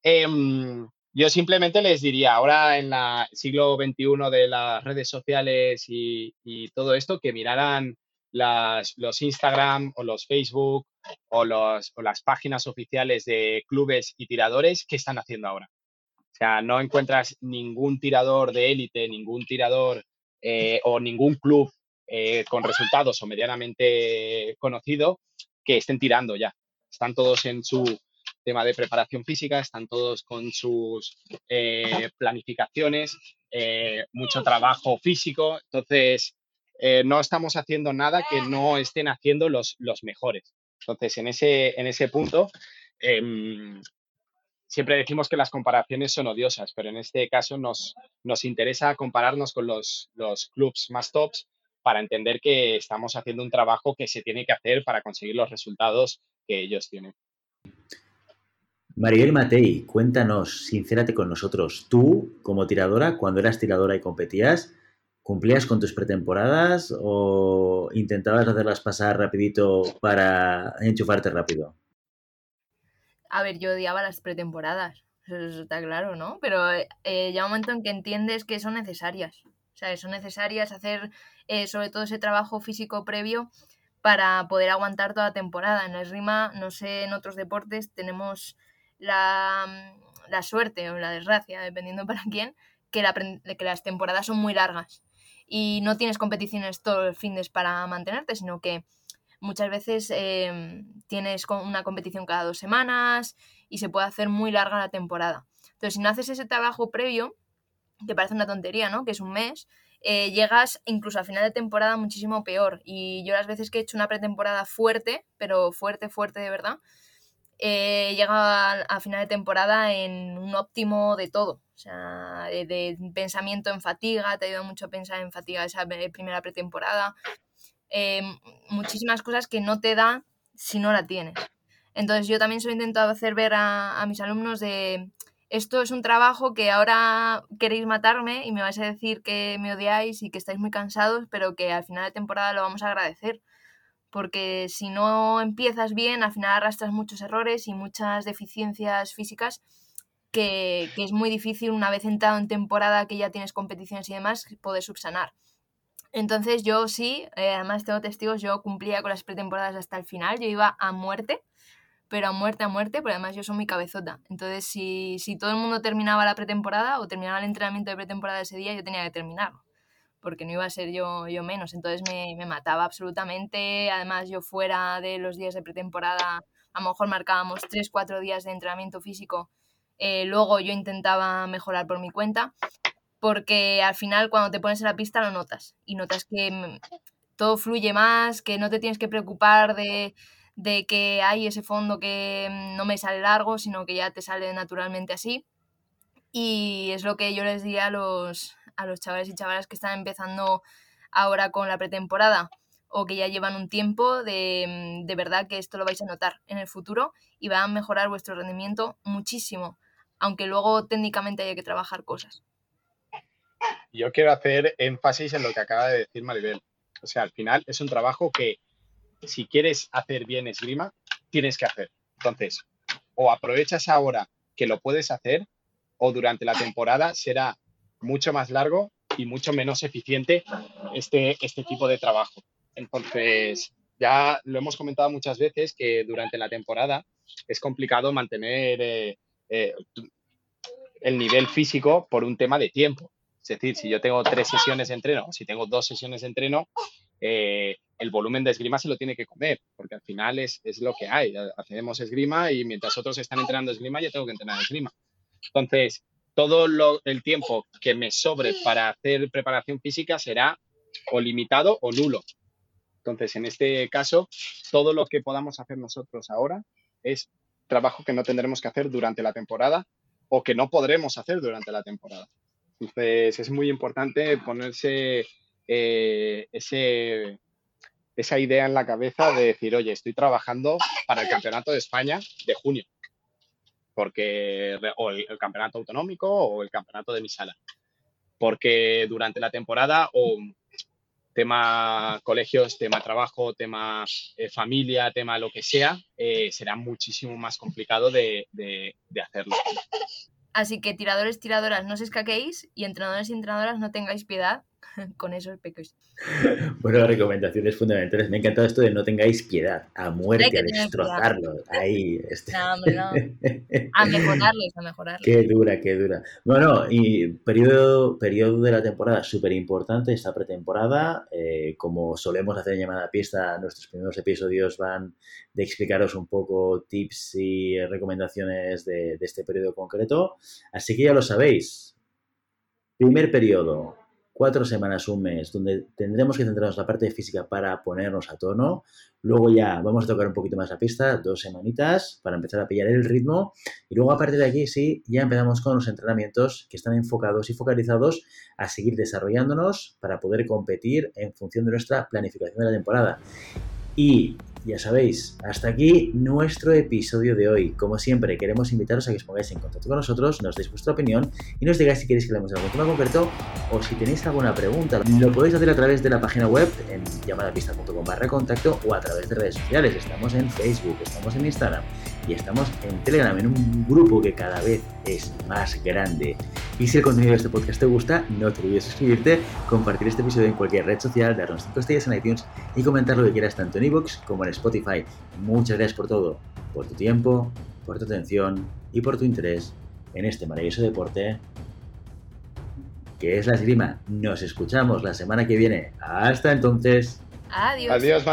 em, yo simplemente les diría, ahora en el siglo XXI de las redes sociales y, todo esto, que miraran los Instagram o los Facebook o, las páginas oficiales de clubes y tiradores que están haciendo ahora. O sea, no encuentras ningún tirador de élite, ningún tirador eh, o ningún club eh, con resultados o medianamente conocido que estén tirando ya. Están todos en su tema de preparación física, están todos con sus eh, planificaciones, eh, mucho trabajo físico, entonces eh, no estamos haciendo nada que no estén haciendo los, los mejores. Entonces, en ese, en ese punto, em, siempre decimos que las comparaciones son odiosas, pero en este caso nos, nos interesa compararnos con los, los clubs más tops para entender que estamos haciendo un trabajo que se tiene que hacer para conseguir los resultados que ellos tienen. Maribel Matei, cuéntanos, sincérate con nosotros. Tú, como tiradora, cuando eras tiradora y competías, ¿cumplías con tus pretemporadas o intentabas hacerlas pasar rapidito para enchufarte rápido? A ver, yo odiaba las pretemporadas, eso está claro, ¿no? Pero eh, llega un momento en que entiendes que son necesarias. O sea, son necesarias hacer eh, sobre todo ese trabajo físico previo para poder aguantar toda la temporada. En el RIMA, no sé, en otros deportes tenemos la, mm, la suerte o la desgracia, dependiendo para quién, que, las temporadas son muy largas y no tienes competiciones todos los fines para mantenerte, sino que muchas veces em, tienes una competición cada dos semanas y se puede hacer muy larga la temporada. Entonces, si no haces ese trabajo previo, que parece una tontería, ¿no? Que es un mes, eh, llegas incluso al final de temporada muchísimo peor. Y yo las veces que he hecho una pretemporada fuerte, pero fuerte, fuerte de verdad, eh, llega a, final de temporada en un óptimo de todo. O sea, de, pensamiento en fatiga, te ayuda mucho a pensar en fatiga esa primera pretemporada. Eh, muchísimas cosas que no te da si no la tienes. Entonces yo también se lo he intentado hacer ver a, mis alumnos de esto es un trabajo que ahora queréis matarme y me vais a decir que me odiáis y que estáis muy cansados, pero que al final de temporada lo vamos a agradecer. Porque si no empiezas bien, al final arrastras muchos errores y muchas deficiencias físicas que, es muy difícil una vez entrado en temporada que ya tienes competiciones y demás, poder subsanar. Entonces yo sí, eh, además tengo testigos, yo cumplía con las pretemporadas hasta el final, yo iba a muerte pero a muerte, a muerte, pero además yo soy muy cabezota. Entonces, si, si todo el mundo terminaba la pretemporada o terminaba el entrenamiento de pretemporada ese día, yo tenía que terminarlo, porque no iba a ser yo, yo menos. Entonces me, me mataba absolutamente. Además, yo fuera de los días de pretemporada, a lo mejor marcábamos 3, 4 días de entrenamiento físico. Eh, luego yo intentaba mejorar por mi cuenta, porque al final cuando te pones en la pista lo notas y notas que mm, todo fluye más, que no te tienes que preocupar de de que hay ese fondo que mm, no me sale largo, sino que ya te sale naturalmente así. Y es lo que yo les di a los, a los chavales y chavalas que están empezando ahora con la pretemporada o que ya llevan un tiempo de, de verdad que esto lo vais a notar en el futuro y va a mejorar vuestro rendimiento muchísimo, aunque luego técnicamente haya que trabajar cosas. Yo quiero hacer énfasis en lo que acaba de decir Maribel. O sea, al final es un trabajo que si quieres hacer bien esgrima, tienes que hacer. Entonces, o aprovechas ahora que lo puedes hacer, o durante la temporada será mucho más largo y mucho menos eficiente este, este tipo de trabajo. Entonces, ya lo hemos comentado muchas veces que durante la temporada es complicado mantener eh, eh, el nivel físico por un tema de tiempo. Es decir, si yo tengo tres sesiones de entreno, si tengo dos sesiones de entreno, eh, el volumen de esgrima se lo tiene que comer, porque al final es, lo que hay. Hacemos esgrima y mientras otros están entrenando esgrima, yo tengo que entrenar esgrima. Entonces, todo el tiempo que me sobre para hacer preparación física será o limitado o nulo. Entonces, en este caso, todo lo que podamos hacer nosotros ahora es trabajo que no tendremos que hacer durante la temporada o que no podremos hacer durante la temporada. Entonces, es muy importante ponerse eh, esa idea en la cabeza de decir, oye, estoy trabajando para el Campeonato de España de junio, porque, o el, Campeonato Autonómico o el Campeonato de mi sala, porque durante la temporada o tema colegios, tema trabajo, tema eh, familia, tema lo que sea, eh, será muchísimo más complicado de, de, de hacerlo. Así que tiradores, tiradoras, no os escaquéis y entrenadores y entrenadoras, no tengáis piedad con esos pequeños. Bueno, recomendaciones fundamentales. Me ha encantado esto de no tengáis piedad, a muerte, a destrozarlos. Ahí. Este. No, hombre, no. A mejorarles, a mejorarles. Qué dura, qué dura. Bueno, y periodo, periodo de la temporada súper importante, esta pretemporada. Eh, como solemos hacer en llamada pista, nuestros primeros episodios van de explicaros un poco tips y recomendaciones de, de este periodo concreto. Así que ya lo sabéis. Primer periodo, cuatro semanas, un mes, donde tendremos que centrarnos en la parte física para ponernos a tono. Luego ya vamos a tocar un poquito más la pista, dos semanitas para empezar a pillar el ritmo. Y luego a partir de aquí sí, ya empezamos con los entrenamientos que están enfocados y focalizados a seguir desarrollándonos para poder competir en función de nuestra planificación de la temporada. Y ya sabéis, hasta aquí nuestro episodio de hoy. Como siempre, queremos invitaros a que os pongáis en contacto con nosotros, nos deis vuestra opinión y nos digáis si queréis que leamos algún tema concreto o si tenéis alguna pregunta. Lo podéis hacer a través de la página web en llamadapista.com barra contacto o a través de redes sociales. Estamos en Facebook, estamos en Instagram y estamos en Telegram, en un grupo que cada vez es más grande. Y si el contenido de este podcast te gusta, no te olvides suscribirte, compartir este episodio en cualquier red social, darnos 5 estrellas en iTunes y comentar lo que quieras tanto en iVoox como en Spotify. Muchas gracias por todo, por tu tiempo, por tu atención y por tu interés en este maravilloso deporte que es la esgrima. Nos escuchamos la semana que viene. Hasta entonces. Adiós. Adiós.